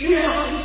你好